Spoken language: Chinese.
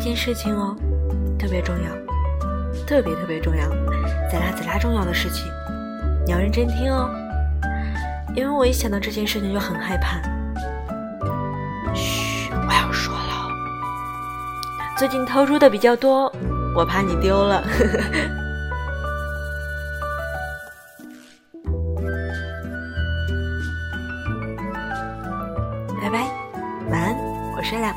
这件事情哦特别重要特别特别重要贼拉贼拉重要的事情你要认真听哦因为我一想到这件事情就很害怕。嘘我要说了最近偷猪的比较多我怕你丢了。拜拜晚安我睡了。